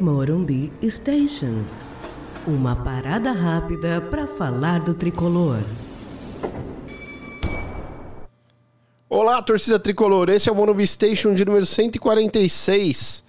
Morumbi Station. Uma parada rápida para falar do tricolor. Olá, torcida tricolor. Esse é o Morumbi Station de número 146.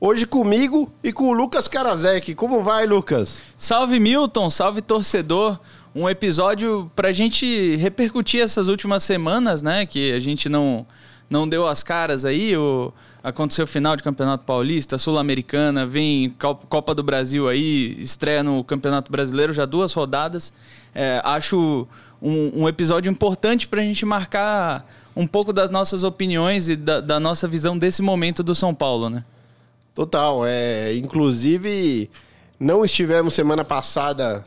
Hoje comigo e com o Lucas Karasek. Como vai, Lucas? Salve Milton, salve torcedor. Um episódio pra gente repercutir essas últimas semanas, né? Que a gente não, não deu as caras aí. O, aconteceu o final de Campeonato Paulista, Sul-Americana, vem Copa do Brasil aí, estreia no Campeonato Brasileiro, já duas rodadas. É, acho um, um, episódio importante para a gente marcar um pouco das nossas opiniões e da, da, nossa visão desse momento do São Paulo, né? Total. É, inclusive, não estivemos semana passada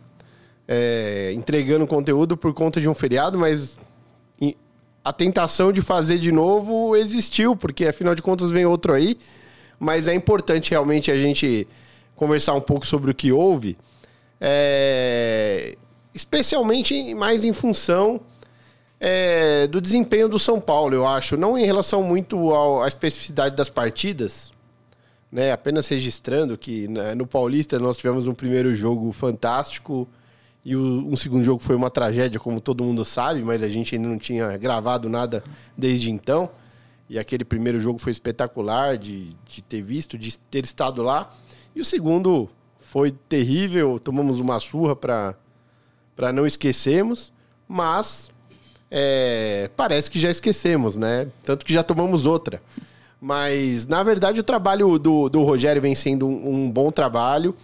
é, entregando conteúdo por conta de um feriado, mas a tentação de fazer de novo existiu, porque afinal de contas vem outro aí. Mas é importante realmente a gente conversar um pouco sobre o que houve, é, especialmente mais em função é, do desempenho do São Paulo, eu acho. Não em relação muito ao, à especificidade das partidas, né? apenas registrando que né, no Paulista nós tivemos um primeiro jogo fantástico e o, um segundo jogo foi uma tragédia, como todo mundo sabe, mas a gente ainda não tinha gravado nada desde então. E aquele primeiro jogo foi espetacular de, de ter visto, de ter estado lá. E o segundo foi terrível, tomamos uma surra para não esquecermos, mas é, parece que já esquecemos, né? Tanto que já tomamos outra. Mas, na verdade, o trabalho do, do Rogério vem sendo um, um bom trabalho.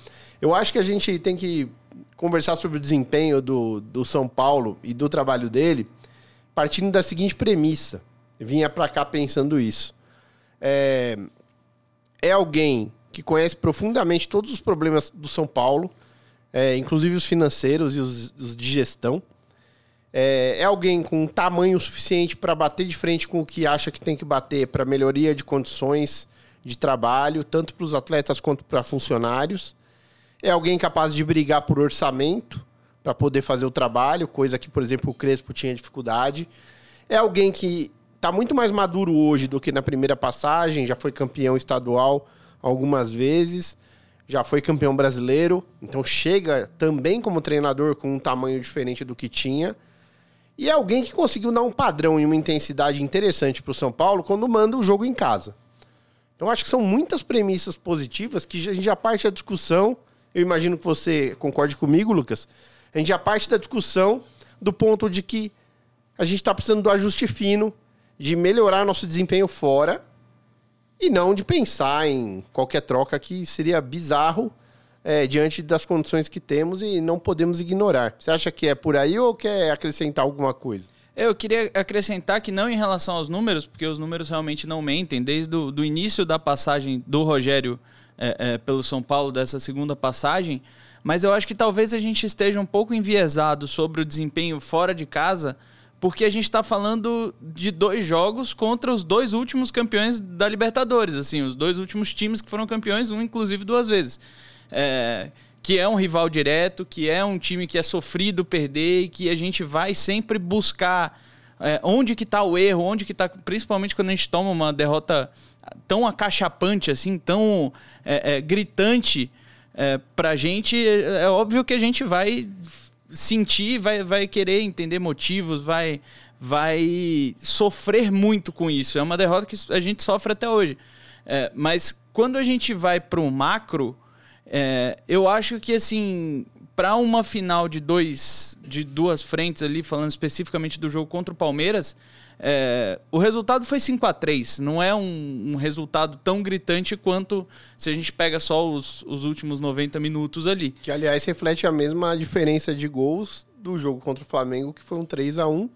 Eu acho que a gente tem que conversar sobre o desempenho do, do São Paulo e do trabalho dele, partindo da seguinte premissa. Vinha para cá pensando isso. É, é alguém que conhece profundamente todos os problemas do São Paulo, é, inclusive os financeiros e os, os de gestão. É, é, alguém com tamanho suficiente para bater de frente com o que acha que tem que bater para melhoria de condições de trabalho, tanto para os atletas quanto para funcionários. É alguém capaz de brigar por orçamento para poder fazer o trabalho, coisa que, por exemplo, o Crespo tinha dificuldade. É alguém que está muito mais maduro hoje do que na primeira passagem, já foi campeão estadual algumas vezes, já foi campeão brasileiro, então chega também como treinador com um tamanho diferente do que tinha. E é alguém que conseguiu dar um padrão e uma intensidade interessante para o São Paulo quando manda o jogo em casa. Então acho que são muitas premissas positivas que a gente já parte da discussão eu imagino que você concorde comigo, Lucas. A gente já parte da discussão do ponto de que a gente está precisando do ajuste fino, de melhorar nosso desempenho fora e não de pensar em qualquer troca que seria bizarro é, diante das condições que temos e não podemos ignorar. Você acha que é por aí ou quer acrescentar alguma coisa? Eu queria acrescentar que não em relação aos números, porque os números realmente não mentem. Desde o início da passagem do Rogério é, é, pelo São Paulo dessa segunda passagem, mas eu acho que talvez a gente esteja um pouco enviesado sobre o desempenho fora de casa, porque a gente está falando de dois jogos contra os dois últimos campeões da Libertadores, assim, os dois últimos times que foram campeões, um inclusive duas vezes. É, que é um rival direto, que é um time que é sofrido perder e que a gente vai sempre buscar é, onde que está o erro, onde que está, principalmente quando a gente toma uma derrota tão acachapante, assim, tão é, é, gritante é, pra gente, é, é óbvio que a gente vai sentir, vai, vai querer entender motivos, vai, vai sofrer muito com isso. É uma derrota que a gente sofre até hoje. É, mas quando a gente vai para o macro, é, eu acho que assim, para uma final de dois, de duas frentes ali, falando especificamente do jogo contra o Palmeiras, é, o resultado foi 5 a 3 Não é um, um, resultado tão gritante quanto se a gente pega só os, os últimos 90 minutos ali. Que, aliás, reflete a mesma diferença de gols do jogo contra o Flamengo, que foi um 3 a 1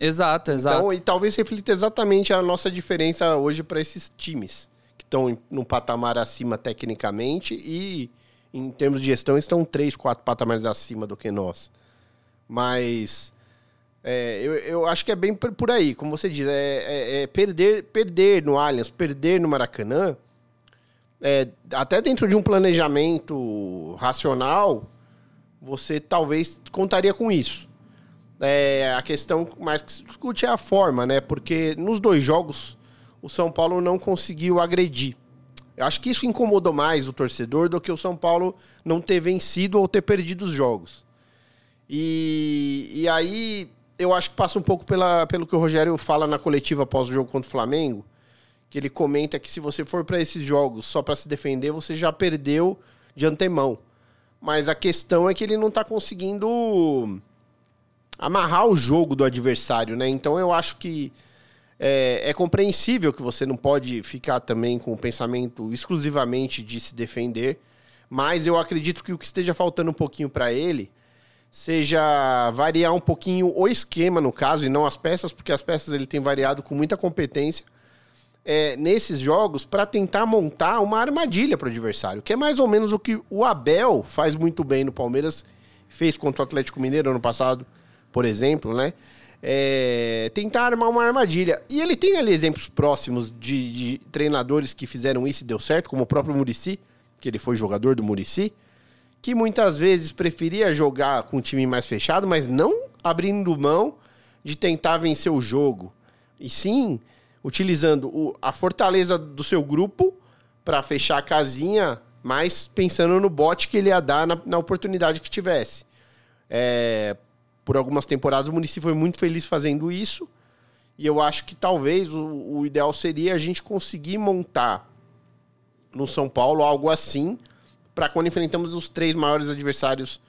Exato, exato. Então, e talvez reflita exatamente a nossa diferença hoje para esses times, que estão num patamar acima tecnicamente e, em termos de gestão, estão três, quatro patamares acima do que nós. Mas é, eu, eu acho que é bem por aí, como você diz, é, é, é perder, perder no Allianz, perder no Maracanã, é, até dentro de um planejamento racional, você talvez contaria com isso. É, a questão mais que se discute é a forma, né? Porque nos dois jogos o São Paulo não conseguiu agredir. Eu acho que isso incomodou mais o torcedor do que o São Paulo não ter vencido ou ter perdido os jogos. E, e aí eu acho que passa um pouco pela, pelo que o Rogério fala na coletiva após o jogo contra o Flamengo, que ele comenta que se você for para esses jogos só para se defender, você já perdeu de antemão. Mas a questão é que ele não está conseguindo amarrar o jogo do adversário, né? Então eu acho que é, é, compreensível que você não pode ficar também com o pensamento exclusivamente de se defender, mas eu acredito que o que esteja faltando um pouquinho para ele seja variar um pouquinho o esquema, no caso, e não as peças, porque as peças ele tem variado com muita competência é, nesses jogos para tentar montar uma armadilha para o adversário, que é mais ou menos o que o Abel faz muito bem no Palmeiras, fez contra o Atlético Mineiro ano passado, por exemplo, né? é, tentar armar uma armadilha. E ele tem ali exemplos próximos de, de, treinadores que fizeram isso e deu certo, como o próprio Murici, que ele foi jogador do Murici, que muitas vezes preferia jogar com um time mais fechado, mas não abrindo mão de tentar vencer o jogo. E sim utilizando o, a fortaleza do seu grupo para fechar a casinha, mas pensando no bote que ele ia dar na, na oportunidade que tivesse. É, por algumas temporadas o município foi muito feliz fazendo isso. E eu acho que talvez o, o ideal seria a gente conseguir montar no São Paulo algo assim para quando enfrentamos os três maiores adversários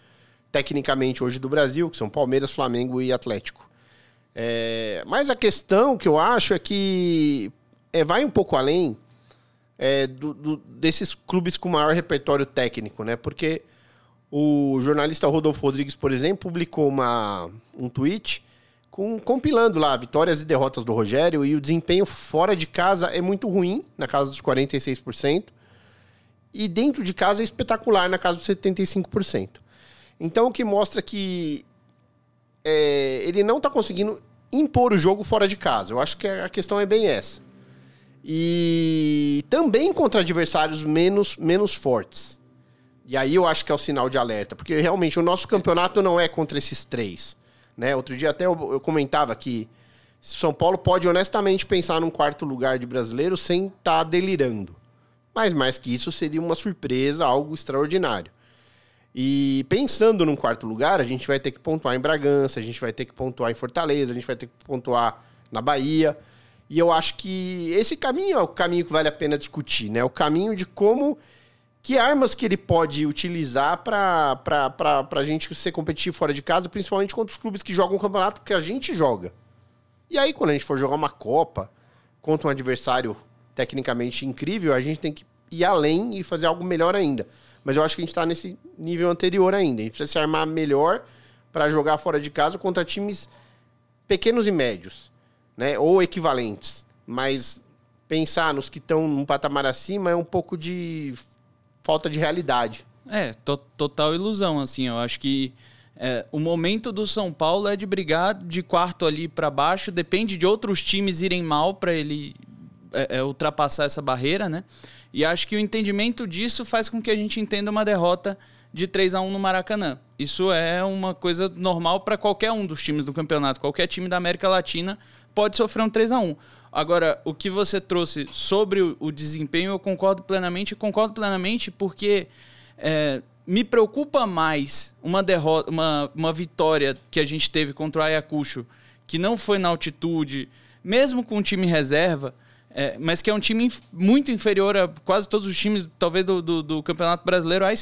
tecnicamente hoje do Brasil, que são Palmeiras, Flamengo e Atlético. É, mas a questão que eu acho é que é, vai um pouco além é, do, do, desses clubes com maior repertório técnico, né? Porque o jornalista Rodolfo Rodrigues, por exemplo, publicou uma, um tweet com, compilando lá vitórias e derrotas do Rogério e o desempenho fora de casa é muito ruim, na casa dos 46%, e dentro de casa é espetacular, na casa dos 75%. Então, o que mostra que é, ele não está conseguindo impor o jogo fora de casa. Eu acho que a questão é bem essa. E também contra adversários menos, menos fortes. E aí eu acho que é o sinal de alerta, porque realmente o nosso campeonato não é contra esses três. Né? Outro dia até eu, eu comentava que São Paulo pode honestamente pensar num quarto lugar de brasileiro sem estar tá delirando. Mas mais que isso seria uma surpresa, algo extraordinário. E pensando num quarto lugar, a gente vai ter que pontuar em Bragança, a gente vai ter que pontuar em Fortaleza, a gente vai ter que pontuar na Bahia. E eu acho que esse caminho é o caminho que vale a pena discutir, né? O caminho de como que armas que ele pode utilizar para a gente ser competitivo fora de casa, principalmente contra os clubes que jogam o campeonato que a gente joga. E aí, quando a gente for jogar uma Copa contra um adversário tecnicamente incrível, a gente tem que ir além e fazer algo melhor ainda. Mas eu acho que a gente está nesse nível anterior ainda. A gente precisa se armar melhor para jogar fora de casa contra times pequenos e médios, né? Ou equivalentes. Mas pensar nos que estão num patamar acima é um pouco de falta de realidade. É, to total ilusão, assim. Eu acho que é, o momento do São Paulo é de brigar de quarto ali para baixo, depende de outros times irem mal para ele é, é, ultrapassar essa barreira, né? E acho que o entendimento disso faz com que a gente entenda uma derrota de 3 a 1 no Maracanã. Isso é uma coisa normal para qualquer um dos times do campeonato. Qualquer time da América Latina pode sofrer um 3 a 1 Agora, o que você trouxe sobre o, desempenho, eu concordo plenamente. Concordo plenamente porque é, me preocupa mais uma derrota, uma, uma vitória que a gente teve contra o Ayacucho, que não foi na altitude, mesmo com o time reserva é, mas que é um time muito inferior a quase todos os times, talvez, do, do, do Campeonato Brasileiro A e,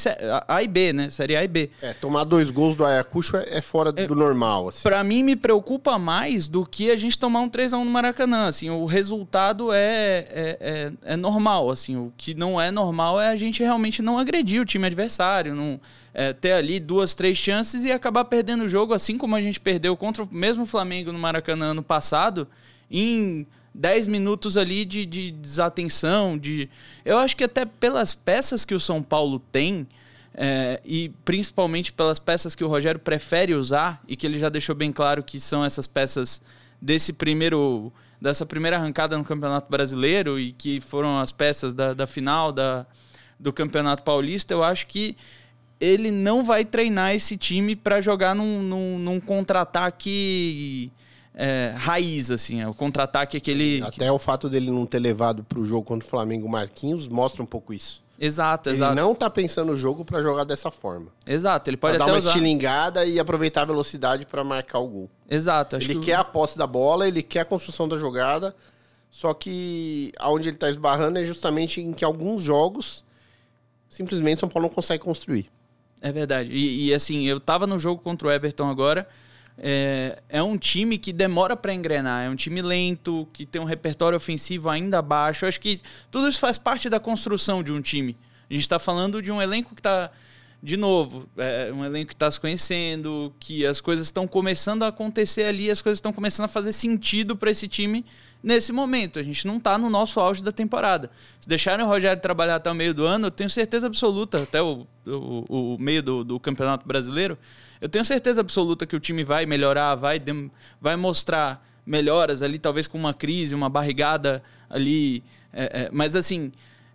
a e, B, né? Série A e B. É, tomar dois gols do Ayacucho é, é fora é, do normal. Assim. Para mim, me preocupa mais do que a gente tomar um 3x1 no Maracanã. Assim, o resultado é, é, é, é, normal. Assim, o que não é normal é a gente realmente não agredir o time adversário, não é, ter ali duas, três chances e acabar perdendo o jogo, assim como a gente perdeu contra o mesmo Flamengo no Maracanã ano passado, em 10 minutos ali de, de desatenção, de. Eu acho que até pelas peças que o São Paulo tem, é, e principalmente pelas peças que o Rogério prefere usar, e que ele já deixou bem claro que são essas peças desse primeiro. dessa primeira arrancada no Campeonato Brasileiro, e que foram as peças da, da final da, do Campeonato Paulista, eu acho que ele não vai treinar esse time para jogar num, num, num contra-ataque é, raiz, assim. É o contra-ataque aquele. Até o fato dele não ter levado para o jogo contra o Flamengo Marquinhos mostra um pouco isso. Exato, exato. Ele não tá pensando no jogo para jogar dessa forma. Exato, ele pode pra até dar uma usar... estilingada e aproveitar a velocidade para marcar o gol. Exato. ele que... quer a posse da bola, ele quer a construção da jogada, só que aonde ele tá esbarrando é justamente em que alguns jogos simplesmente São Paulo não consegue construir. É verdade. E, e assim, eu tava no jogo contra o Everton agora é, é um time que demora para engrenar, é um time lento, que tem um repertório ofensivo ainda baixo. Eu acho que tudo isso faz parte da construção de um time. A gente está falando de um elenco que está, de novo, é um elenco que está se conhecendo, que as coisas estão começando a acontecer ali, as coisas estão começando a fazer sentido para esse time nesse momento. A gente não está no nosso auge da temporada. Se deixarem o Rogério trabalhar até o meio do ano, eu tenho certeza absoluta, até o, o, o meio do, do Campeonato Brasileiro, eu tenho certeza absoluta que o time vai melhorar, vai, vai mostrar melhoras ali, talvez com uma crise, uma barrigada ali. É, é, mas assim,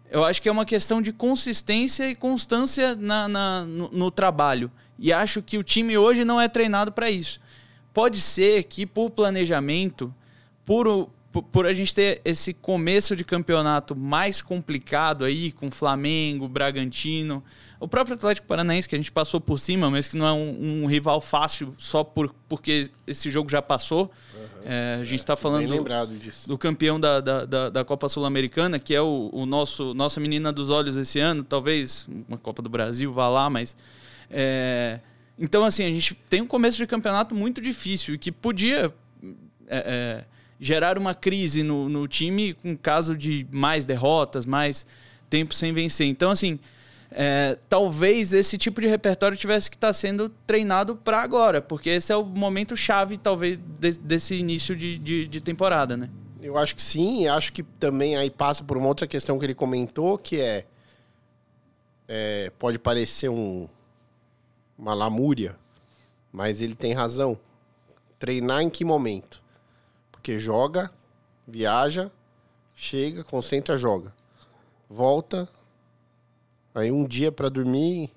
eu acho que é uma questão de consistência e constância na, na no, no, trabalho. E acho que o time hoje não é treinado para isso. Pode ser que por planejamento, por, por a gente ter esse começo de campeonato mais complicado aí, com Flamengo, Bragantino, o próprio Atlético Paranaense, que a gente passou por cima, mas que não é um, um rival fácil só por, porque esse jogo já passou. Uhum. É, a gente está falando do, do, campeão da, da, da, da Copa Sul-Americana, que é o, o, nosso nossa menina dos olhos esse ano, talvez uma Copa do Brasil vá lá, mas. É, então, assim, a gente tem um começo de campeonato muito difícil e que podia. É, é gerar uma crise no, no time com caso de mais derrotas, mais tempo sem vencer. Então, assim, é, talvez esse tipo de repertório tivesse que estar tá sendo treinado para agora, porque esse é o momento chave, talvez, de, desse início de, de, de, temporada, né? Eu acho que sim, acho que também aí passa por uma outra questão que ele comentou, que é, é pode parecer um, uma lamúria, mas ele tem razão. Treinar em que momento? Porque joga, viaja, chega, concentra, joga. Volta. Aí um dia para dormir,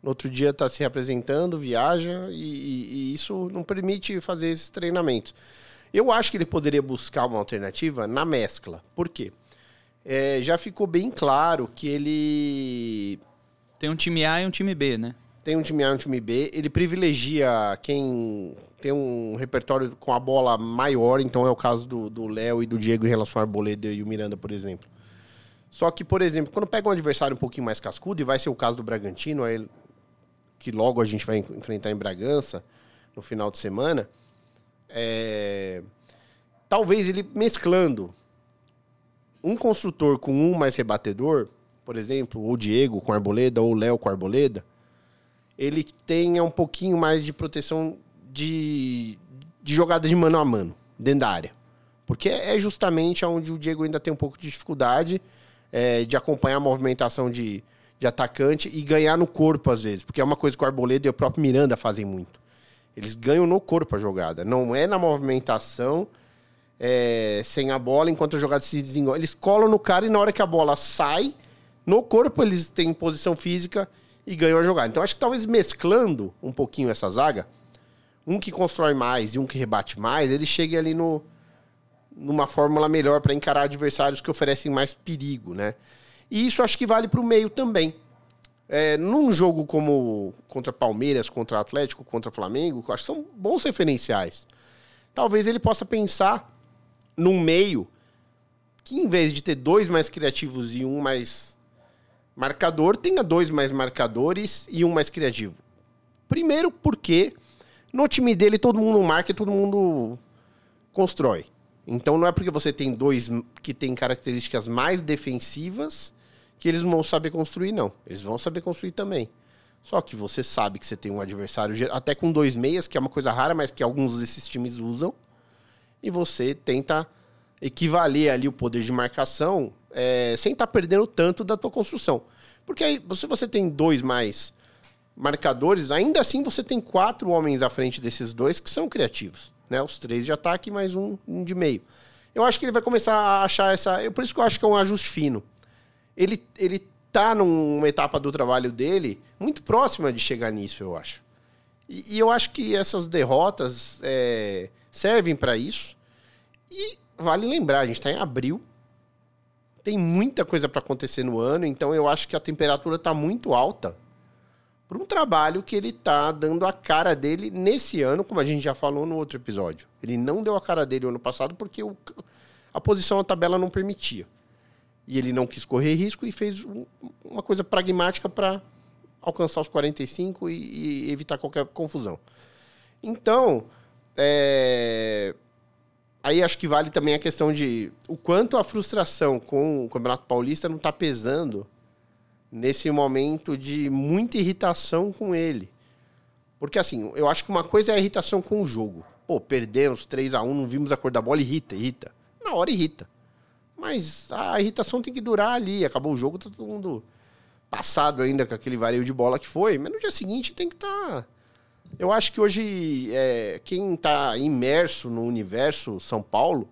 no outro dia está se representando, viaja, e, e, e, isso não permite fazer esses treinamentos. Eu acho que ele poderia buscar uma alternativa na mescla. Por quê? É, já ficou bem claro que ele. Tem um time A e um time B, né? Tem um time A e um time B. Ele privilegia quem tem um repertório com a bola maior, então é o caso do Léo e do Diego em relação ao Arboleda e o Miranda, por exemplo. Só que, por exemplo, quando pega um adversário um pouquinho mais cascudo, e vai ser o caso do Bragantino, aí, que logo a gente vai enfrentar em Bragança no final de semana, é... talvez ele mesclando um construtor com um mais rebatedor, por exemplo, o Diego com Arboleda ou Léo com Arboleda, ele tenha um pouquinho mais de proteção de, de jogada de mano a mano, dentro da área. Porque é justamente onde o Diego ainda tem um pouco de dificuldade é, de acompanhar a movimentação de, de atacante e ganhar no corpo, às vezes. Porque é uma coisa que o Arboleda e o próprio Miranda fazem muito. Eles ganham no corpo a jogada. Não é na movimentação é, sem a bola enquanto a jogada se desenvolve. Eles colam no cara e na hora que a bola sai, no corpo eles têm posição física e ganham a jogada. Então acho que talvez mesclando um pouquinho essa zaga, um que constrói mais e um que rebate mais, ele chega ali no, numa fórmula melhor para encarar adversários que oferecem mais perigo, né? E isso acho que vale para o meio também. É, num jogo como contra Palmeiras, contra Atlético, contra Flamengo, acho que são bons referenciais. Talvez ele possa pensar num meio que, em vez de ter dois mais criativos e um mais marcador, tenha dois mais marcadores e um mais criativo. Primeiro, porque no time dele, todo mundo marca e todo mundo constrói. Então não é porque você tem dois que têm características mais defensivas que eles vão saber construir, não. Eles vão saber construir também. Só que você sabe que você tem um adversário, até com dois meias, que é uma coisa rara, mas que alguns desses times usam. E você tenta equivaler ali o poder de marcação é, sem estar tá perdendo tanto da tua construção. Porque aí, se você tem dois mais marcadores, ainda assim você tem quatro homens à frente desses dois que são criativos. Né? Os três de ataque mais um, um de meio. Eu acho que ele vai começar a achar essa. Por isso que eu acho que é um ajuste fino. Ele, ele tá numa etapa do trabalho dele muito próxima de chegar nisso, eu acho. E, e eu acho que essas derrotas é, servem para isso. E vale lembrar, a gente está em abril, tem muita coisa para acontecer no ano, então eu acho que a temperatura está muito alta para um trabalho que ele está dando a cara dele nesse ano, como a gente já falou no outro episódio. Ele não deu a cara dele ano passado porque o, a posição na tabela não permitia. E ele não quis correr risco e fez um, uma coisa pragmática para alcançar os 45 e, e, evitar qualquer confusão. Então, é... aí acho que vale também a questão de o quanto a frustração com o Campeonato Paulista não está pesando nesse momento de muita irritação com ele. Porque assim, eu acho que uma coisa é a irritação com o jogo. Pô, perdemos 3 a 1 não vimos a cor da bola, irrita, irrita. Na hora irrita. Mas a irritação tem que durar ali. Acabou o jogo, tá todo mundo passado ainda com aquele vareio de bola que foi. Mas no dia seguinte tem que estar. Tá... Eu acho que hoje é, quem está imerso no universo São Paulo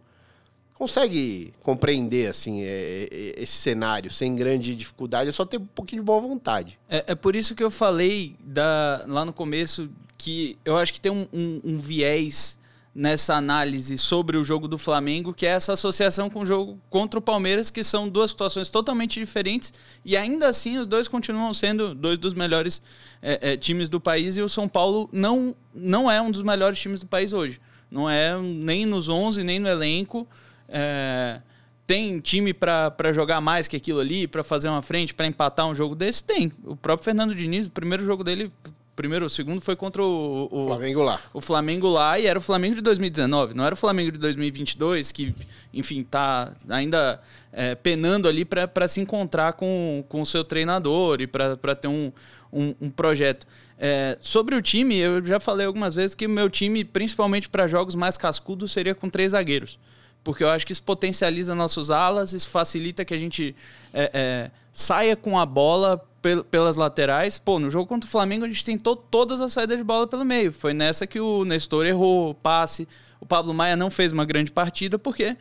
consegue compreender assim é, é, esse cenário sem grande dificuldade. É só ter um pouquinho de boa vontade. É, é por isso que eu falei da, lá no começo que eu acho que tem um, um, um viés nessa análise sobre o jogo do Flamengo, que é essa associação com o jogo contra o Palmeiras, que são duas situações totalmente diferentes e ainda assim os dois continuam sendo dois dos melhores é, é, times do país e o São Paulo não, não é um dos melhores times do país hoje. Não é nem nos 11, nem no elenco. É, tem time para jogar mais que aquilo ali, para fazer uma frente, para empatar um jogo desse? Tem. O próprio Fernando Diniz, o primeiro jogo dele primeiro ou segundo foi contra o, o, Flamengo lá. O Flamengo lá e era o Flamengo de 2019, não era o Flamengo de 2022 que, enfim, tá ainda é, penando ali para se encontrar com, com o seu treinador e para ter um, um, um projeto. É, sobre o time, eu já falei algumas vezes que o meu time, principalmente para jogos mais cascudos, seria com três zagueiros. Porque eu acho que isso potencializa nossos alas, isso facilita que a gente é, é saia com a bola pelas laterais. Pô, no jogo contra o Flamengo a gente tentou todas as saídas de bola pelo meio. Foi nessa que o Nestor errou o passe. O Pablo Maia não fez uma grande partida porque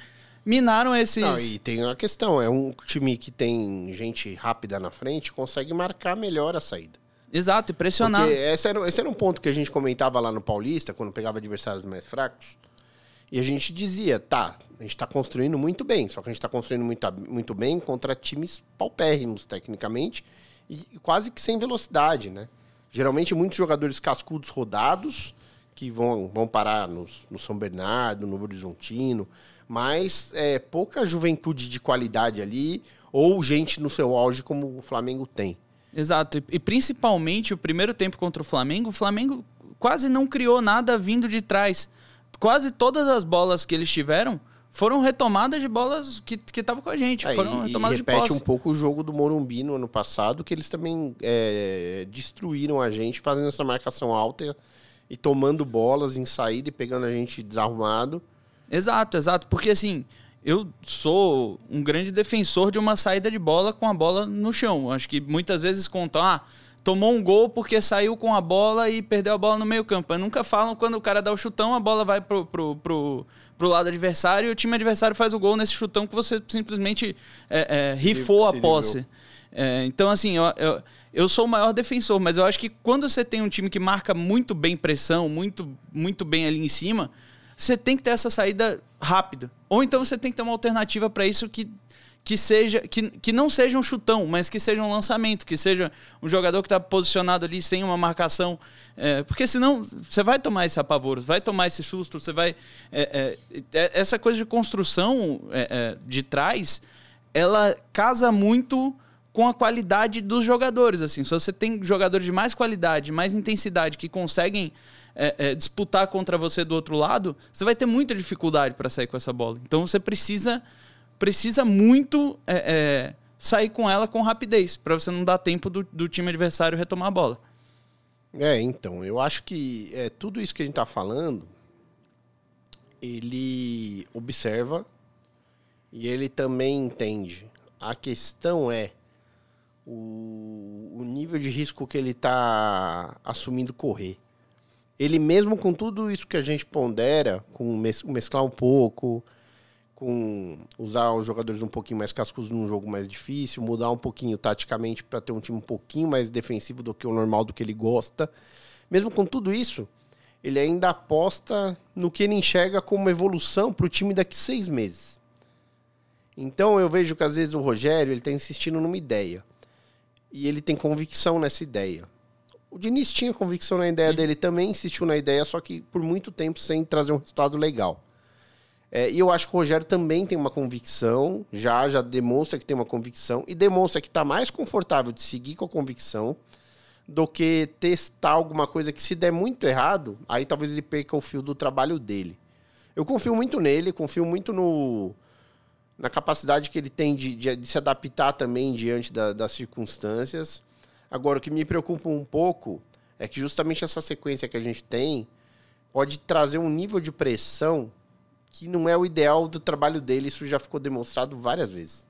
minaram esses. Não, e tem uma questão: é um time que tem gente rápida na frente, consegue marcar melhor a saída. Exato, e pressionar. Porque esse era, esse era um ponto que a gente comentava lá no Paulista, quando pegava adversários mais fracos. E a gente dizia, tá, a gente está construindo muito bem, só que a gente está construindo muito, muito bem contra times paupérrimos, tecnicamente, e quase que sem velocidade, né? Geralmente muitos jogadores cascudos rodados que vão, vão parar no, no São Bernardo, no Horizontino, mas é, pouca juventude de qualidade ali ou gente no seu auge como o Flamengo tem. Exato, e, e principalmente o primeiro tempo contra o Flamengo, o Flamengo quase não criou nada vindo de trás. Quase todas as bolas que eles tiveram foram retomadas de bolas que estavam com a gente. É, foram e, retomadas e repete de um pouco o jogo do Morumbi no ano passado, que eles também é, destruíram a gente fazendo essa marcação alta e tomando bolas em saída e pegando a gente desarrumado. Exato, exato. Porque assim, eu sou um grande defensor de uma saída de bola com a bola no chão. Acho que muitas vezes contam, ah, tomou um gol porque saiu com a bola e perdeu a bola no meio campo. nunca falam quando o cara dá o chutão, a bola vai pro, pro, pro pro lado adversário e o time adversário faz o gol nesse chutão que você simplesmente é, é, rifou se, a posse. É, então, assim, eu, eu, eu, sou o maior defensor, mas eu acho que quando você tem um time que marca muito bem pressão, muito, muito bem ali em cima, você tem que ter essa saída rápida. Ou então você tem que ter uma alternativa para isso que que seja que, que não seja um chutão, mas que seja um lançamento, que seja um jogador que está posicionado ali sem uma marcação, é, porque senão você vai tomar esse apavoro, vai tomar esse susto, você vai é, é, é essa coisa de construção é, é, de trás, ela casa muito com a qualidade dos jogadores, assim, se você tem jogadores de mais qualidade, mais intensidade que conseguem disputar contra você do outro lado, você vai ter muita dificuldade para sair com essa bola. Então você precisa precisa muito é, é, sair com ela com rapidez, para você não dar tempo do, do, time adversário retomar a bola. É, então, eu acho que é, tudo isso que a gente está falando, ele observa e ele também entende. A questão é o, o nível de risco que ele está assumindo correr. Ele mesmo com tudo isso que a gente pondera, com mesclar um pouco, com usar os jogadores um pouquinho mais cascudos num jogo mais difícil, mudar um pouquinho taticamente para ter um time um pouquinho mais defensivo do que o normal do que ele gosta. Mesmo com tudo isso, ele ainda aposta no que ele enxerga como evolução para o time daqui seis meses. Então eu vejo que às vezes o Rogério ele está insistindo numa ideia e ele tem convicção nessa ideia. O Diniz tinha convicção na ideia Sim. dele também, insistiu na ideia, só que por muito tempo sem trazer um resultado legal. É, e eu acho que o Rogério também tem uma convicção, já já demonstra que tem uma convicção e demonstra que está mais confortável de seguir com a convicção do que testar alguma coisa que se der muito errado, aí talvez ele perca o fio do trabalho dele. Eu confio muito nele, confio muito no na capacidade que ele tem de, de, de se adaptar também diante da, das circunstâncias. Agora, o que me preocupa um pouco é que justamente essa sequência que a gente tem pode trazer um nível de pressão que não é o ideal do trabalho dele, isso já ficou demonstrado várias vezes.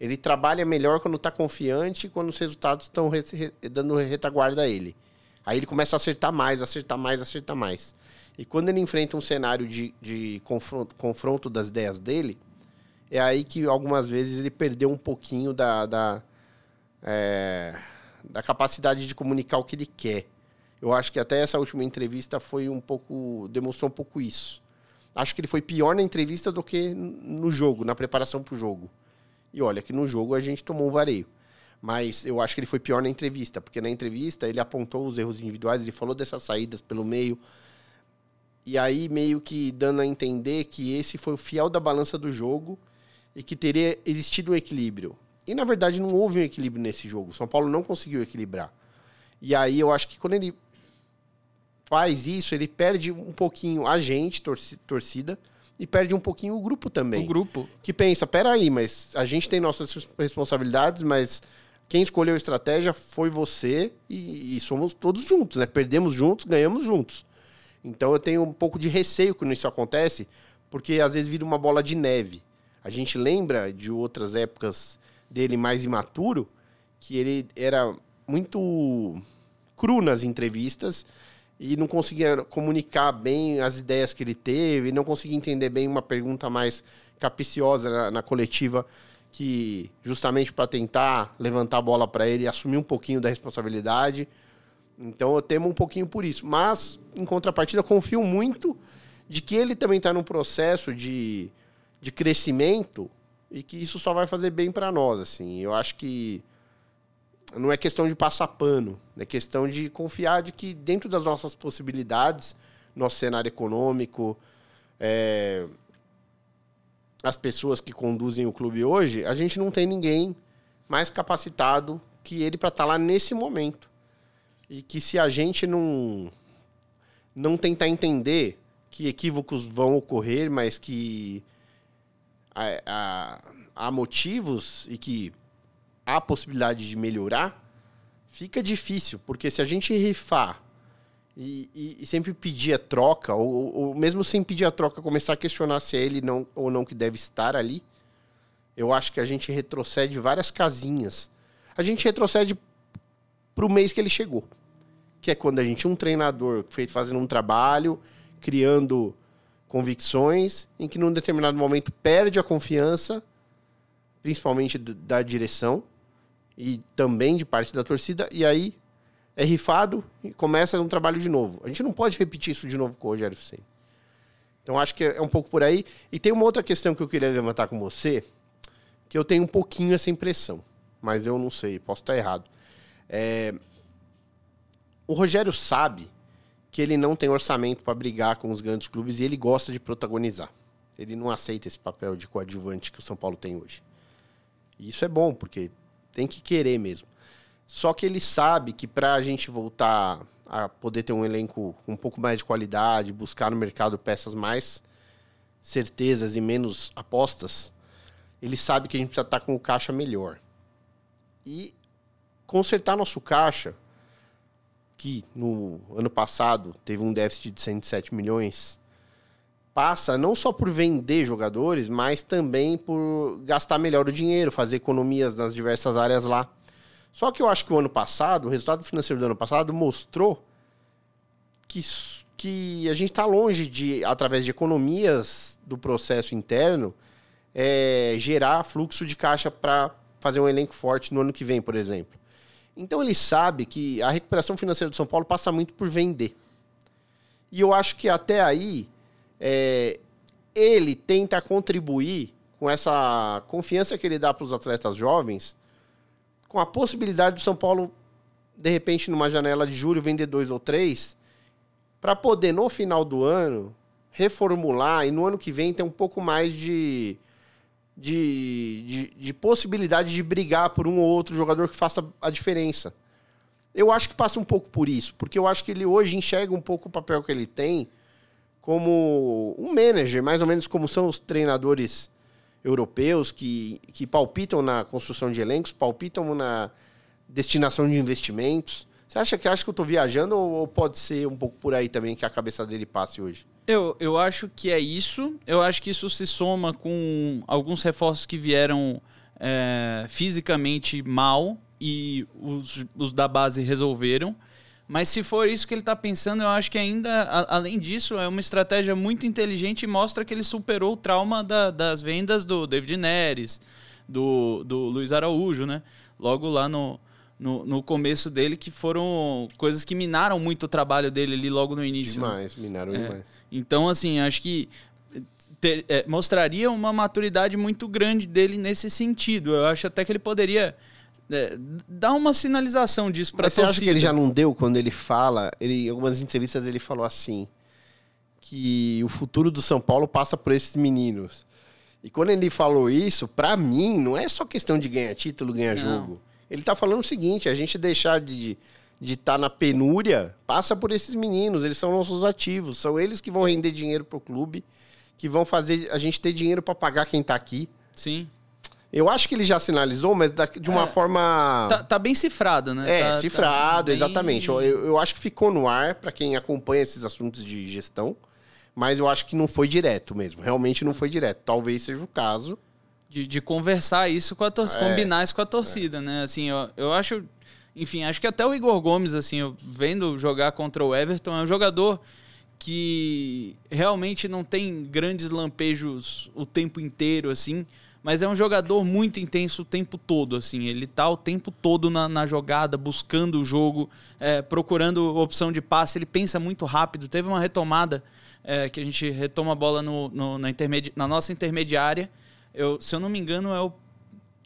Ele trabalha melhor quando está confiante, quando os resultados estão re dando retaguarda a ele. Aí ele começa a acertar mais, acertar mais, acertar mais. E quando ele enfrenta um cenário de, de confronto, confronto das ideias dele, é aí que algumas vezes ele perdeu um pouquinho da, da, é, da capacidade de comunicar o que ele quer. Eu acho que até essa última entrevista foi um pouco. demonstrou um pouco isso. Acho que ele foi pior na entrevista do que no jogo, na preparação para o jogo. E olha que no jogo a gente tomou um vareio. Mas eu acho que ele foi pior na entrevista, porque na entrevista ele apontou os erros individuais, ele falou dessas saídas pelo meio. E aí meio que dando a entender que esse foi o fiel da balança do jogo e que teria existido um equilíbrio. E na verdade não houve um equilíbrio nesse jogo. São Paulo não conseguiu equilibrar. E aí eu acho que quando ele faz isso, ele perde um pouquinho a gente, torcida, e perde um pouquinho o grupo também. O grupo. Que pensa, peraí, mas a gente tem nossas responsabilidades, mas quem escolheu a estratégia foi você e, e, somos todos juntos, né? Perdemos juntos, ganhamos juntos. Então eu tenho um pouco de receio quando isso acontece, porque às vezes vira uma bola de neve. A gente lembra de outras épocas dele mais imaturo, que ele era muito cru nas entrevistas e não conseguia comunicar bem as ideias que ele teve, não conseguia entender bem uma pergunta mais capiciosa na, na coletiva, que justamente para tentar levantar a bola para ele e assumir um pouquinho da responsabilidade. Então eu temo um pouquinho por isso. Mas, em contrapartida, confio muito de que ele também está num processo de, de crescimento e que isso só vai fazer bem para nós. Assim. Eu acho que não é questão de passar pano, é questão de confiar de que dentro das nossas possibilidades, nosso cenário econômico, é, as pessoas que conduzem o clube hoje, a gente não tem ninguém mais capacitado que ele para estar tá lá nesse momento. E que se a gente não não tentar entender que equívocos vão ocorrer, mas que há, há motivos e que há possibilidade de melhorar, fica difícil, porque se a gente rifar e, e, e sempre pedir a troca, ou, ou, mesmo sem pedir a troca, começar a questionar se é ele não, ou não que deve estar ali, eu acho que a gente retrocede várias casinhas. A gente retrocede para o mês que ele chegou, que é quando a gente um treinador feito fazendo um trabalho, criando convicções, em que num determinado momento perde a confiança, principalmente da direção, e também de parte da torcida, e aí é rifado e começa um trabalho de novo. A gente não pode repetir isso de novo com o Rogério Ceni. Então acho que é um pouco por aí. E tem uma outra questão que eu queria levantar com você, que eu tenho um pouquinho essa impressão, mas eu não sei, posso estar errado. É... O Rogério sabe que ele não tem orçamento para brigar com os grandes clubes e ele gosta de protagonizar. Ele não aceita esse papel de coadjuvante que o São Paulo tem hoje. E isso é bom, porque tem que querer mesmo. Só que ele sabe que para a gente voltar a poder ter um elenco um pouco mais de qualidade, buscar no mercado peças mais certezas e menos apostas, ele sabe que a gente precisa estar com o caixa melhor. E consertar nosso caixa, que no ano passado teve um déficit de 107 milhões, passa não só por vender jogadores, mas também por gastar melhor o dinheiro, fazer economias nas diversas áreas lá. Só que eu acho que o ano passado, o resultado financeiro do ano passado mostrou que, que a gente está longe de, através de economias do processo interno, é, gerar fluxo de caixa para fazer um elenco forte no ano que vem, por exemplo. Então ele sabe que a recuperação financeira do São Paulo passa muito por vender. E eu acho que até aí é, ele tenta contribuir com essa confiança que ele dá para os atletas jovens, com a possibilidade do São Paulo, de repente, numa janela de julho, vender dois ou três, para poder, no final do ano, reformular e no ano que vem ter um pouco mais de, de, de, de possibilidade de brigar por um ou outro jogador que faça a diferença. Eu acho que passa um pouco por isso, porque eu acho que ele hoje enxerga um pouco o papel que ele tem como um manager, mais ou menos como são os treinadores europeus que, que palpitam na construção de elencos, palpitam na destinação de investimentos. Você acha que acha que eu estou viajando ou pode ser um pouco por aí também que a cabeça dele passe hoje? Eu, eu acho que é isso. Eu acho que isso se soma com alguns reforços que vieram é, fisicamente mal e os, os da base resolveram. Mas se for isso que ele está pensando, eu acho que ainda, a, além disso, é uma estratégia muito inteligente e mostra que ele superou o trauma da, das vendas do David Neres, do, do Luiz Araújo, né? Logo lá no, no, no, começo dele, que foram coisas que minaram muito o trabalho dele ali logo no início. Né? Demais, né? minaram é. demais. Então, assim, acho que ter, é, mostraria uma maturidade muito grande dele nesse sentido. Eu acho até que ele poderia é, dar uma sinalização disso para você acha que ele já não deu quando ele fala? Ele, em algumas entrevistas ele falou assim que o futuro do São Paulo passa por esses meninos. E quando ele falou isso, para mim não é só questão de ganhar título, ganhar não. jogo. Ele tá falando o seguinte: a gente deixar de de estar tá na penúria passa por esses meninos. Eles são nossos ativos, são eles que vão render dinheiro pro clube, que vão fazer a gente ter dinheiro para pagar quem tá aqui. Sim. Eu acho que ele já sinalizou, mas de uma é, forma. Tá, tá, bem cifrado, né? É, tá, cifrado, tá bem... exatamente. Eu, eu acho que ficou no ar para quem acompanha esses assuntos de gestão, mas eu acho que não foi direto mesmo. Realmente não foi direto. Talvez seja o caso. De, de conversar isso com a torcida, é, combinar isso com a torcida, é. né? Assim, eu, eu acho. Enfim, acho que até o Igor Gomes, assim, eu, vendo jogar contra o Everton, é um jogador que realmente não tem grandes lampejos o tempo inteiro, assim mas é um jogador muito intenso o tempo todo, assim. Ele tá o tempo todo na, na jogada, buscando o jogo, é, procurando opção de passe. Ele pensa muito rápido. Teve uma retomada é, que a gente retoma a bola no, no na, intermedi na nossa intermediária. Eu, se eu não me engano, é o,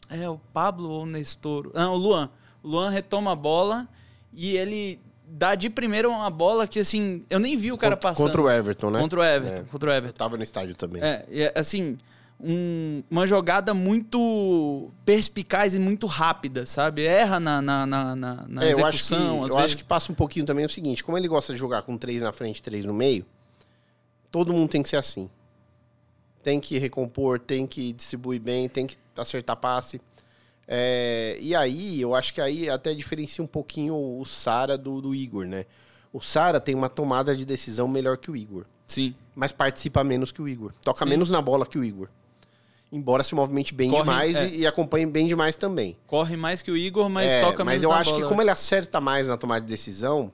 é o Pablo ou o Nestor. Não, o Luan. O Luan retoma a bola e ele dá de primeira uma bola que, assim, eu nem vi o cara passando. Contra o Everton, né? Contra o Everton. É, contra o Everton. Eu tava no estádio também. É, assim, um, uma jogada muito perspicaz e muito rápida, sabe? Erra na, na, na, na é, execução. Eu, acho que, eu vezes. acho que passa um pouquinho também o seguinte: como ele gosta de jogar com três na frente e três no meio, todo mundo tem que ser assim. Tem que recompor, tem que distribuir bem, tem que acertar passe. É, e aí, eu acho que aí até diferencia um pouquinho o Sara do, do Igor, né? O Sara tem uma tomada de decisão melhor que o Igor. Sim. Mas participa menos que o Igor. Toca Sim. menos na bola que o Igor embora se movimente bem Corre, demais é. e, e, acompanhe bem demais também. Corre mais que o Igor, mas é, toca mais Mas eu acho bola. que como ele acerta mais na tomada de decisão,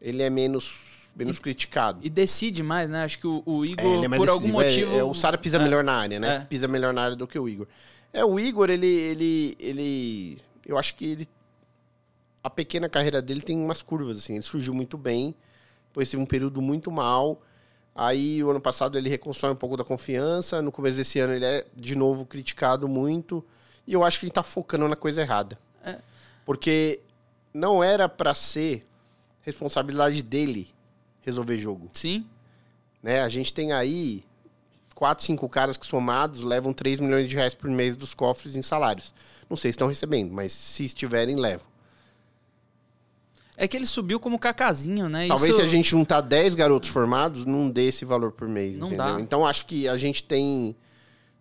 ele é menos menos e, criticado. E decide mais, né? Acho que o, o Igor, é, é por algum é, motivo... É, o Sara pisa melhor na área, né? Pisa melhor na área do que o Igor. É, o Igor, ele... ele, ele eu acho que ele... A pequena carreira dele tem umas curvas, assim. Ele surgiu muito bem, depois teve um período muito mal Aí, o ano passado, ele reconstrói um pouco da confiança. No começo desse ano, ele é, de novo, criticado muito. E eu acho que ele está focando na coisa errada. É. Porque não era para ser responsabilidade dele resolver jogo. Sim. Né? A gente tem aí quatro, cinco caras que somados levam 3 milhões de reais por mês dos cofres em salários. Não sei se estão recebendo, mas se estiverem, levam. É que ele subiu como cacazinho, né? Talvez Isso... se a gente juntar 10 garotos formados, não dê esse valor por mês, não entendeu? Dá. Então acho que a gente tem,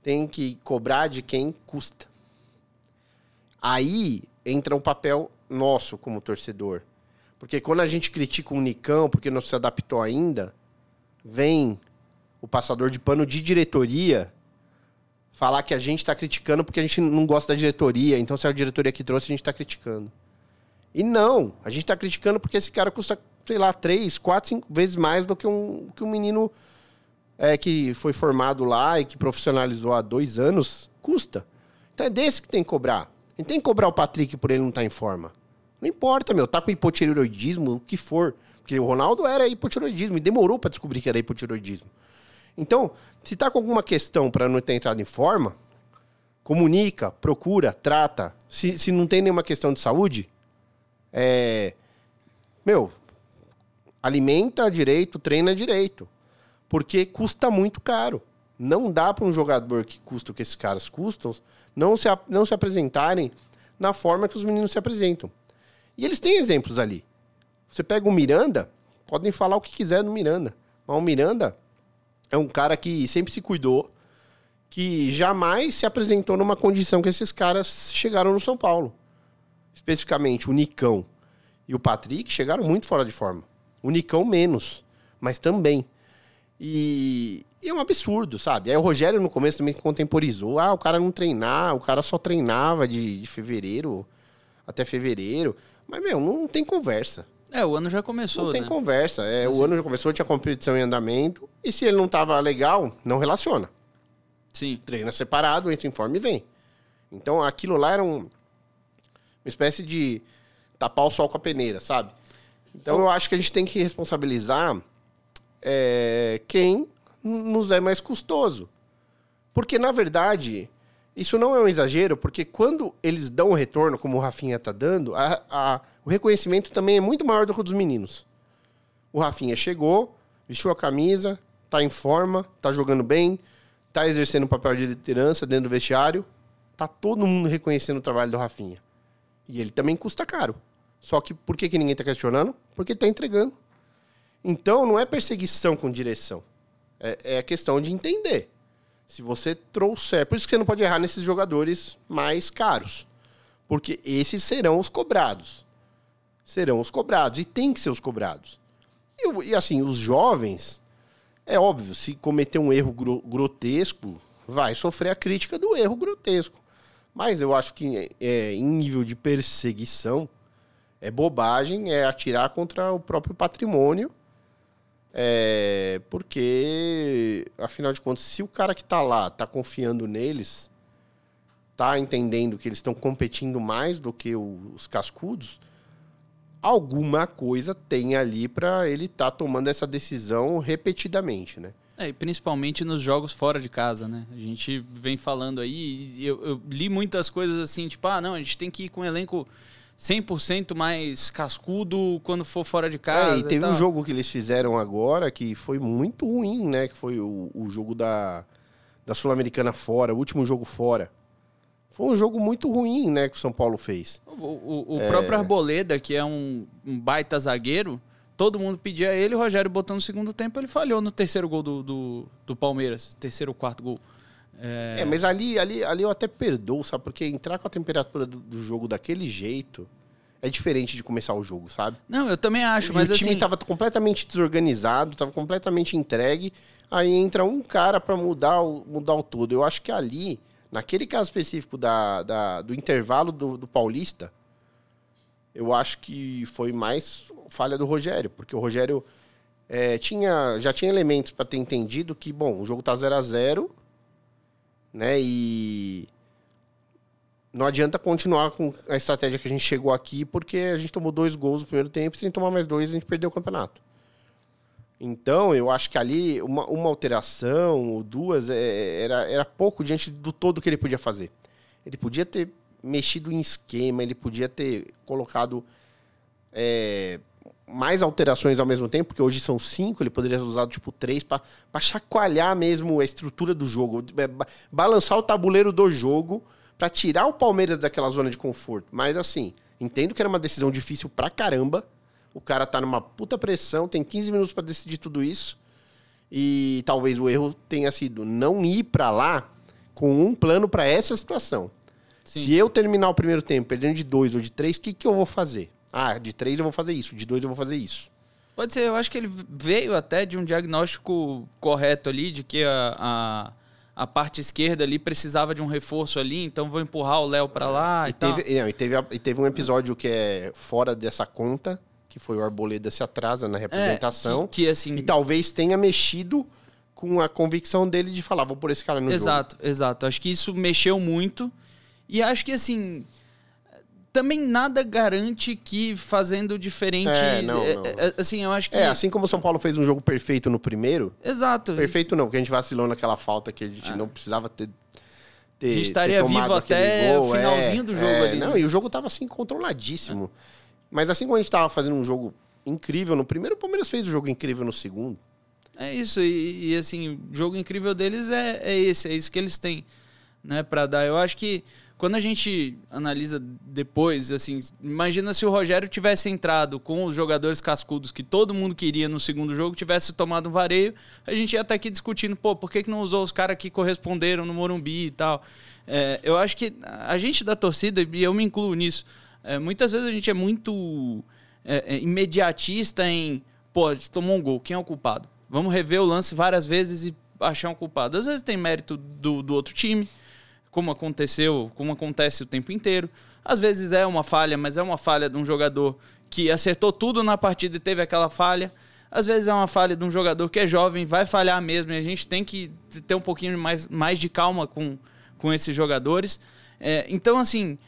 tem que cobrar de quem custa. Aí entra um papel nosso como torcedor. Porque quando a gente critica o Nicão porque não se adaptou ainda, vem o passador de pano de diretoria falar que a gente está criticando porque a gente não gosta da diretoria. Então, se é a diretoria que trouxe, a gente está criticando. E não, a gente está criticando porque esse cara custa, sei lá, três, quatro, cinco vezes mais do que um, que um menino é, que foi formado lá e que profissionalizou há dois anos, custa. Então é desse que tem que cobrar. Gente tem que cobrar o Patrick por ele não estar tá em forma. Não importa, meu, tá com hipotireoidismo, o que for. Porque o Ronaldo era hipotiroidismo e demorou para descobrir que era hipotiroidismo. Então, se tá com alguma questão para não ter entrado em forma, comunica, procura, trata. Se, se não tem nenhuma questão de saúde, é. Meu, alimenta direito, treina direito. Porque custa muito caro. Não dá para um jogador que custa o que esses caras custam não se, não se apresentarem na forma que os meninos se apresentam. E eles têm exemplos ali. Você pega o Miranda, podem falar o que quiser do Miranda. Mas o Miranda é um cara que sempre se cuidou, que jamais se apresentou numa condição que esses caras chegaram no São Paulo. Especificamente o Nicão e o Patrick chegaram muito fora de forma. O Nicão menos, mas também. E, e, é um absurdo, sabe? Aí o Rogério no começo também contemporizou. Ah, o cara não treinar, o cara só treinava de, de fevereiro até fevereiro. Mas, meu, não tem conversa. É, o ano já começou. Não tem né? conversa. É, o ano já começou, tinha competição em andamento. E se ele não tava legal, não relaciona. Sim. Treina separado, entra em forma e vem. Então aquilo lá era um, uma espécie de tapar o sol com a peneira, sabe? Então eu acho que a gente tem que responsabilizar é, quem nos é mais custoso. Porque, na verdade, isso não é um exagero, porque quando eles dão o retorno, como o Rafinha está dando, a, a, o reconhecimento também é muito maior do que o dos meninos. O Rafinha chegou, vestiu a camisa, está em forma, está jogando bem, está exercendo um papel de liderança dentro do vestiário. Tá todo mundo reconhecendo o trabalho do Rafinha. E ele também custa caro. Só que por que, que ninguém está questionando? Porque ele está entregando. Então não é perseguição com direção. É, é questão de entender. Se você trouxer. Por isso que você não pode errar nesses jogadores mais caros. Porque esses serão os cobrados. Serão os cobrados. E tem que ser os cobrados. E, e assim, os jovens, é óbvio, se cometer um erro gro grotesco, vai sofrer a crítica do erro grotesco. Mas eu acho que é, em nível de perseguição, é bobagem, é atirar contra o próprio patrimônio é, porque, afinal de contas, se o cara que está lá está confiando neles, está entendendo que eles estão competindo mais do que os cascudos, alguma coisa tem ali para ele estar tá tomando essa decisão repetidamente, né? É, e principalmente nos jogos fora de casa, né? A gente vem falando aí, eu, eu li muitas coisas assim, tipo, ah, não, a gente tem que ir com um elenco 100% mais cascudo quando for fora de casa. É, e teve e um jogo que eles fizeram agora que foi muito ruim, né? Que foi o, o jogo da, da Sul-Americana fora, o último jogo fora. Foi um jogo muito ruim, né, que o São Paulo fez. O, o, o é... próprio Arboleda, que é um, um, baita zagueiro, todo mundo pedia ele, o Rogério botou no segundo tempo, ele falhou no terceiro gol do, do, do Palmeiras, terceiro ou quarto gol. É... é, mas ali, ali, ali eu até perdoo, sabe? Porque entrar com a temperatura do, do, jogo daquele jeito é diferente de começar o jogo, sabe? Não, eu também acho, e mas o time assim... tava completamente desorganizado, tava completamente entregue. Aí entra um cara para mudar o, mudar o todo. Eu acho que ali, naquele caso específico da, da do intervalo do, do Paulista, eu acho que foi mais falha do Rogério, porque o Rogério é, tinha, já tinha elementos para ter entendido que, bom, o jogo tá 0 a 0 né? E não adianta continuar com a estratégia que a gente chegou aqui, porque a gente tomou dois gols no primeiro tempo, sem tomar mais dois, a gente perdeu o campeonato. Então, eu acho que ali uma, uma alteração ou duas é, era, era pouco diante do todo que ele podia fazer. Ele podia ter mexido em esquema, ele podia ter colocado é, mais alterações ao mesmo tempo, porque hoje são cinco, ele poderia usar tipo três para chacoalhar mesmo a estrutura do jogo, é, balançar o tabuleiro do jogo para tirar o Palmeiras daquela zona de conforto. Mas assim, entendo que era uma decisão difícil pra caramba. O cara tá numa puta pressão, tem 15 minutos para decidir tudo isso. E talvez o erro tenha sido não ir para lá com um plano para essa situação. Sim. Se eu terminar o primeiro tempo perdendo de dois ou de três, o que, que eu vou fazer? Ah, de três eu vou fazer isso, de dois eu vou fazer isso. Pode ser, eu acho que ele veio até de um diagnóstico correto ali, de que a, a, a parte esquerda ali precisava de um reforço ali, então vou empurrar o Léo para lá e, e teve, não, e, teve, e teve um episódio que é fora dessa conta, que foi o Arboleda se atrasa na representação. É, que, que, assim... E talvez tenha mexido com a convicção dele de falar, vou pôr esse cara no exato, jogo. Exato, exato. Acho que isso mexeu muito. E acho que assim também nada garante que fazendo diferente. É, não, não. é, assim, eu acho que. É, assim como o São Paulo fez um jogo perfeito no primeiro. Exato. Perfeito não, porque a gente vacilou naquela falta que a gente não precisava ter. ter A gente estaria vivo até gol, o finalzinho é, do jogo é, ali, Não, né? e o jogo tava assim, controladíssimo. Mas assim como a gente tava fazendo um jogo incrível no primeiro, o Palmeiras fez o jogo incrível no segundo. É isso, e, e, assim, o jogo incrível deles é, é esse, é isso que eles têm, né, para dar. Eu acho que quando a gente analisa depois, assim, imagina se o Rogério tivesse entrado com os jogadores cascudos que todo mundo queria no segundo jogo, tivesse tomado um vareio, a gente ia estar aqui discutindo, pô, por que, que não usou os caras que corresponderam no Morumbi e tal. É, eu acho que a gente da torcida, e eu me incluo nisso, é, muitas vezes a gente é muito é, é, imediatista em, pô, tomou um gol, quem é o culpado? Vamos rever o lance várias vezes e achar um culpado. Às vezes tem mérito do, do outro time, como aconteceu, como acontece o tempo inteiro. Às vezes é uma falha, mas é uma falha de um jogador que acertou tudo na partida e teve aquela falha. Às vezes é uma falha de um jogador que é jovem, vai falhar mesmo, e a gente tem que ter um pouquinho mais, mais de calma com, com esses jogadores. É, então, assim,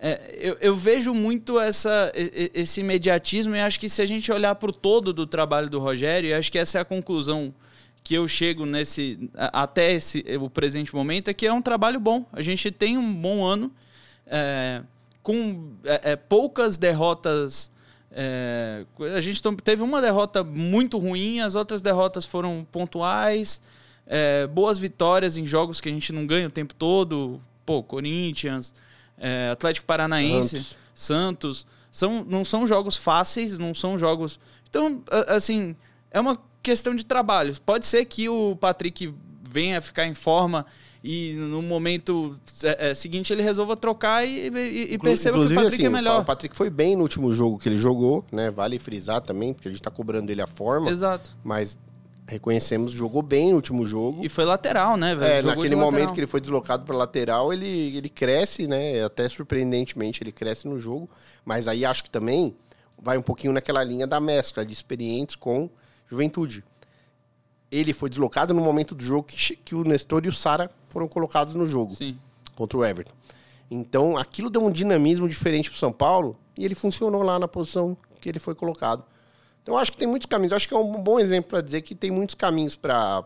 é, eu, eu, vejo muito essa, esse imediatismo e acho que se a gente olhar para o todo do trabalho do Rogério, acho que essa é a conclusão que eu chego nesse até esse, o presente momento, é que é um trabalho bom. A gente tem um bom ano, é, com é, poucas derrotas. É, a gente teve uma derrota muito ruim, as outras derrotas foram pontuais, é, boas vitórias em jogos que a gente não ganha o tempo todo. Pô, Corinthians, é, Atlético Paranaense, Santos. Santos. São, não são jogos fáceis, não são jogos. Então, assim, é uma questão de trabalho. Pode ser que o Patrick venha ficar em forma e no momento é, seguinte ele resolva trocar e, e, e perceba Inclusive, que o Patrick assim, é melhor. O Patrick foi bem no último jogo que ele jogou, né? Vale frisar também, porque a gente tá cobrando ele a forma. Exato. Mas reconhecemos, jogou bem no último jogo. E foi lateral, né, velho? É, Jogou naquele momento lateral. que ele foi deslocado para lateral, ele, ele cresce, né? Até surpreendentemente ele cresce no jogo. Mas aí acho que também vai um pouquinho naquela linha da mescla de experientes com juventude. Ele foi deslocado no momento do jogo que, que o Nestor e o Sara foram colocados no jogo Sim. contra o Everton. Então aquilo deu um dinamismo diferente para São Paulo e ele funcionou lá na posição que ele foi colocado. Então acho que tem muitos caminhos. Acho que é um bom exemplo para dizer que tem muitos caminhos para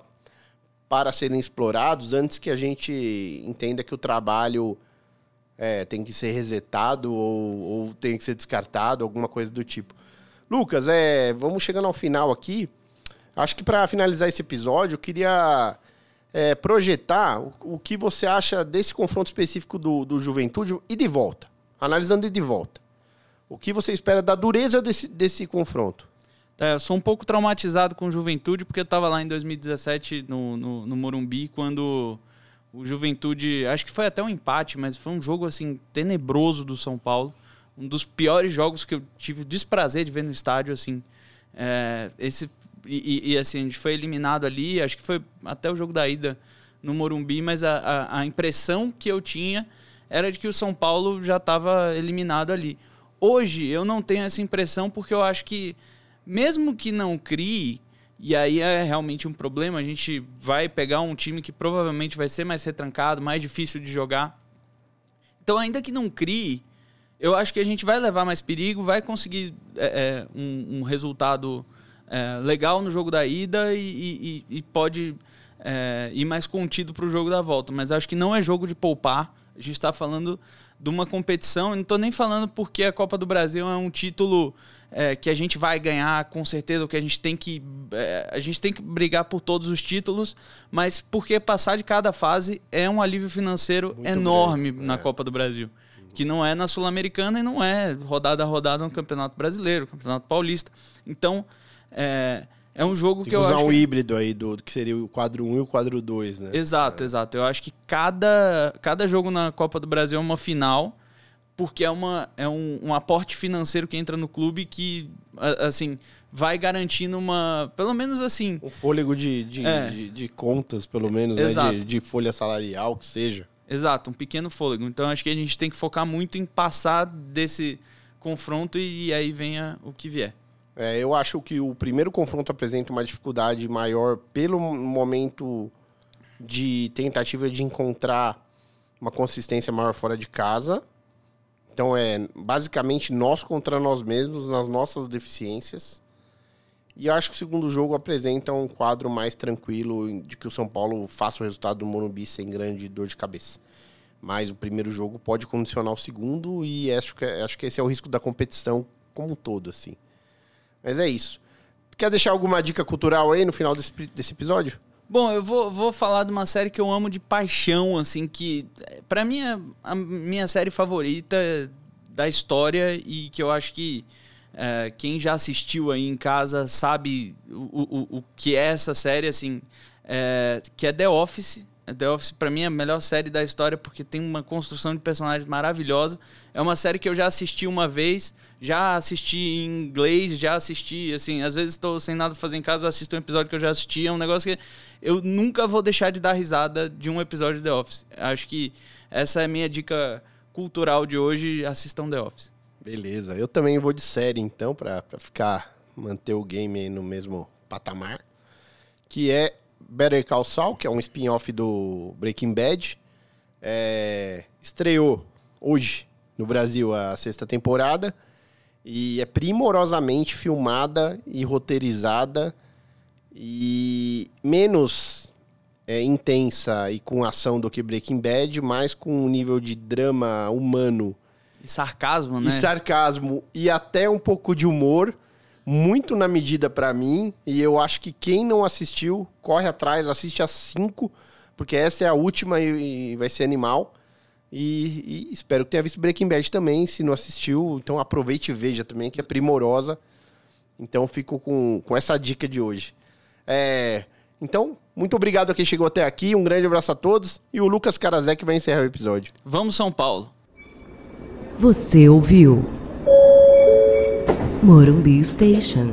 para serem explorados antes que a gente entenda que o trabalho é, tem que ser resetado ou, ou, tem que ser descartado, alguma coisa do tipo. Lucas, é, vamos chegando ao final aqui. Acho que para finalizar esse episódio, eu queria é, projetar o, o, que você acha desse confronto específico do, do Juventude e de volta. Analisando e de volta. O que você espera da dureza desse, desse confronto? É, eu sou um pouco traumatizado com Juventude, porque eu estava lá em 2017 no, no, no, Morumbi, quando o Juventude. Acho que foi até um empate, mas foi um jogo assim tenebroso do São Paulo. Um dos piores jogos que eu tive o desprazer de ver no estádio. assim é, esse e, e, assim, a gente foi eliminado ali, acho que foi até o jogo da ida no Morumbi, mas a, a, a impressão que eu tinha era de que o São Paulo já estava eliminado ali. Hoje eu não tenho essa impressão porque eu acho que mesmo que não crie, e aí é realmente um problema, a gente vai pegar um time que provavelmente vai ser mais retrancado, mais difícil de jogar. Então, ainda que não crie, eu acho que a gente vai levar mais perigo, vai conseguir é, um, um, resultado é, legal no jogo da ida e, e, e pode é, ir mais contido para o jogo da volta. Mas acho que não é jogo de poupar. A gente está falando de uma competição, não estou nem falando porque a Copa do Brasil é um título é, que a gente vai ganhar com certeza, que a gente tem que é, a gente tem que brigar por todos os títulos, mas porque passar de cada fase é um alívio financeiro Muito enorme grande, na é. Copa do Brasil, que não é na Sul-Americana e não é rodada a rodada no Campeonato Brasileiro, Campeonato Paulista. Então é, é um jogo tem que eu usar acho um que... híbrido aí do que seria o quadro 1 e o quadro 2, né? Exato, exato. Eu acho que cada cada jogo na Copa do Brasil é uma final porque é, uma, é um, um aporte financeiro que entra no clube que, assim, vai garantindo uma. Pelo menos assim. Um fôlego de, de, É. de, de contas, pelo menos, né? De, de folha salarial, que seja. Exato, um pequeno fôlego. Então acho que a gente tem que focar muito em passar desse confronto e, aí venha o que vier. É, eu acho que o primeiro confronto apresenta uma dificuldade maior pelo momento de tentativa de encontrar uma consistência maior fora de casa. Então é basicamente nós contra nós mesmos, nas nossas deficiências. E eu acho que o segundo jogo apresenta um quadro mais tranquilo de que o São Paulo faça o resultado do Morumbi sem grande dor de cabeça. Mas o primeiro jogo pode condicionar o segundo e acho que, acho que esse é o risco da competição como um todo, assim. Mas é isso. Quer deixar alguma dica cultural aí no final desse, desse episódio? Bom, eu vou, vou falar de uma série que eu amo de paixão, assim, que para mim é a minha série favorita da história e que eu acho que é, quem já assistiu aí em casa sabe o, o, o que é essa série, assim, é, que é The Office. The Office, para mim, é a melhor série da história porque tem uma construção de personagens maravilhosa. É uma série que eu já assisti uma vez, já assisti em inglês, já assisti, assim, às vezes estou sem nada pra fazer em casa, eu assisto um episódio que eu já assisti, é um negócio que eu nunca vou deixar de dar risada de um episódio de The Office. Acho que essa é a minha dica cultural de hoje, assistam The Office. Beleza, eu também vou de série então, para ficar, manter o game no mesmo patamar, que é Better Call Saul, que é um spin-off do Breaking Bad. É, estreou hoje no Brasil a sexta temporada e é primorosamente filmada e roteirizada e menos é, intensa e com ação do que Breaking Bad, mais com um nível de drama humano. E sarcasmo, né? E sarcasmo e até um pouco de humor, muito na medida para mim. E eu acho que quem não assistiu, corre atrás, assiste as cinco, porque essa é a última e, e vai ser animal. E, e, espero que tenha visto Breaking Bad também, se não assistiu. Então aproveite e veja também, que é primorosa. Então fico com, com essa dica de hoje. É, então, muito obrigado a quem chegou até aqui. Um grande abraço a todos. E o Lucas Karazek vai encerrar o episódio. Vamos, São Paulo. Você ouviu? Morumbi Station.